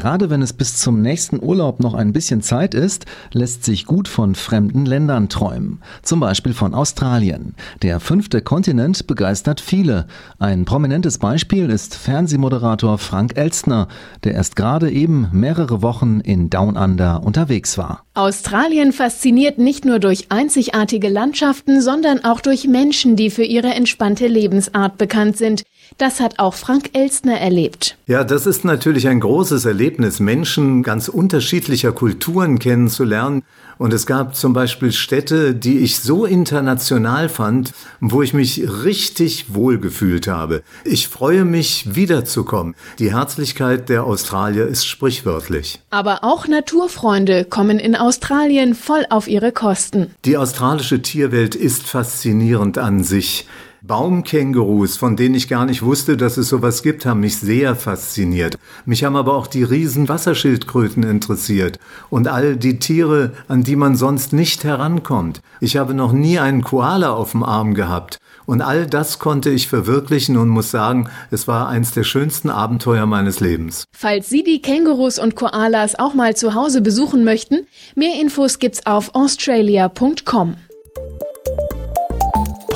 Gerade wenn es bis zum nächsten Urlaub noch ein bisschen Zeit ist, lässt sich gut von fremden Ländern träumen. Zum Beispiel von Australien. Der fünfte Kontinent begeistert viele. Ein prominentes Beispiel ist Fernsehmoderator Frank Elstner, der erst gerade eben mehrere Wochen in Down Under unterwegs war. Australien fasziniert nicht nur durch einzigartige Landschaften, sondern auch durch Menschen, die für ihre entspannte Lebensart bekannt sind. Das hat auch Frank Elstner erlebt. Ja, das ist natürlich ein großes Erlebnis, Menschen ganz unterschiedlicher Kulturen kennenzulernen. Und es gab zum Beispiel Städte, die ich so international fand, wo ich mich richtig wohlgefühlt habe. Ich freue mich, wiederzukommen. Die Herzlichkeit der Australier ist sprichwörtlich. Aber auch Naturfreunde kommen in Australien voll auf ihre Kosten. Die australische Tierwelt ist faszinierend an sich. Baumkängurus, von denen ich gar nicht wusste, dass es sowas gibt, haben mich sehr fasziniert. Mich haben aber auch die riesen Wasserschildkröten interessiert und all die Tiere, an die man sonst nicht herankommt. Ich habe noch nie einen Koala auf dem Arm gehabt. Und all das konnte ich verwirklichen und muss sagen, es war eins der schönsten Abenteuer meines Lebens. Falls Sie die Kängurus und Koalas auch mal zu Hause besuchen möchten, mehr Infos gibt's auf australia.com